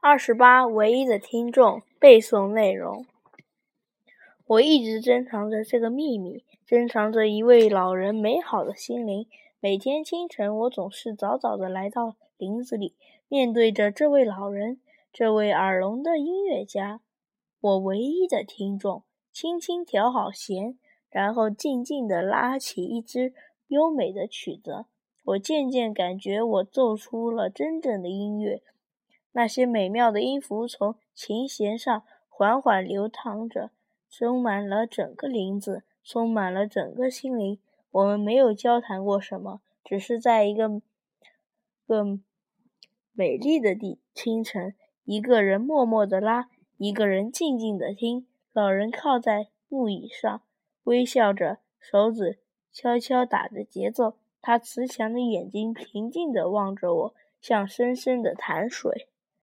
二十八，唯一的听众背诵内容。我一直珍藏着这个秘密，珍藏着一位老人美好的心灵。每天清晨，我总是早早的来到林子里，面对着这位老人，这位耳聋的音乐家，我唯一的听众。轻轻调好弦，然后静静地拉起一支优美的曲子。我渐渐感觉，我奏出了真正的音乐。那些美妙的音符从琴弦上缓缓流淌着，充满了整个林子，充满了整个心灵。我们没有交谈过什么，只是在一个个美丽的地清晨，一个人默默地拉，一个人静静地听。老人靠在木椅上，微笑着，手指悄悄打着节奏。他慈祥的眼睛平静地望着我，像深深的潭水。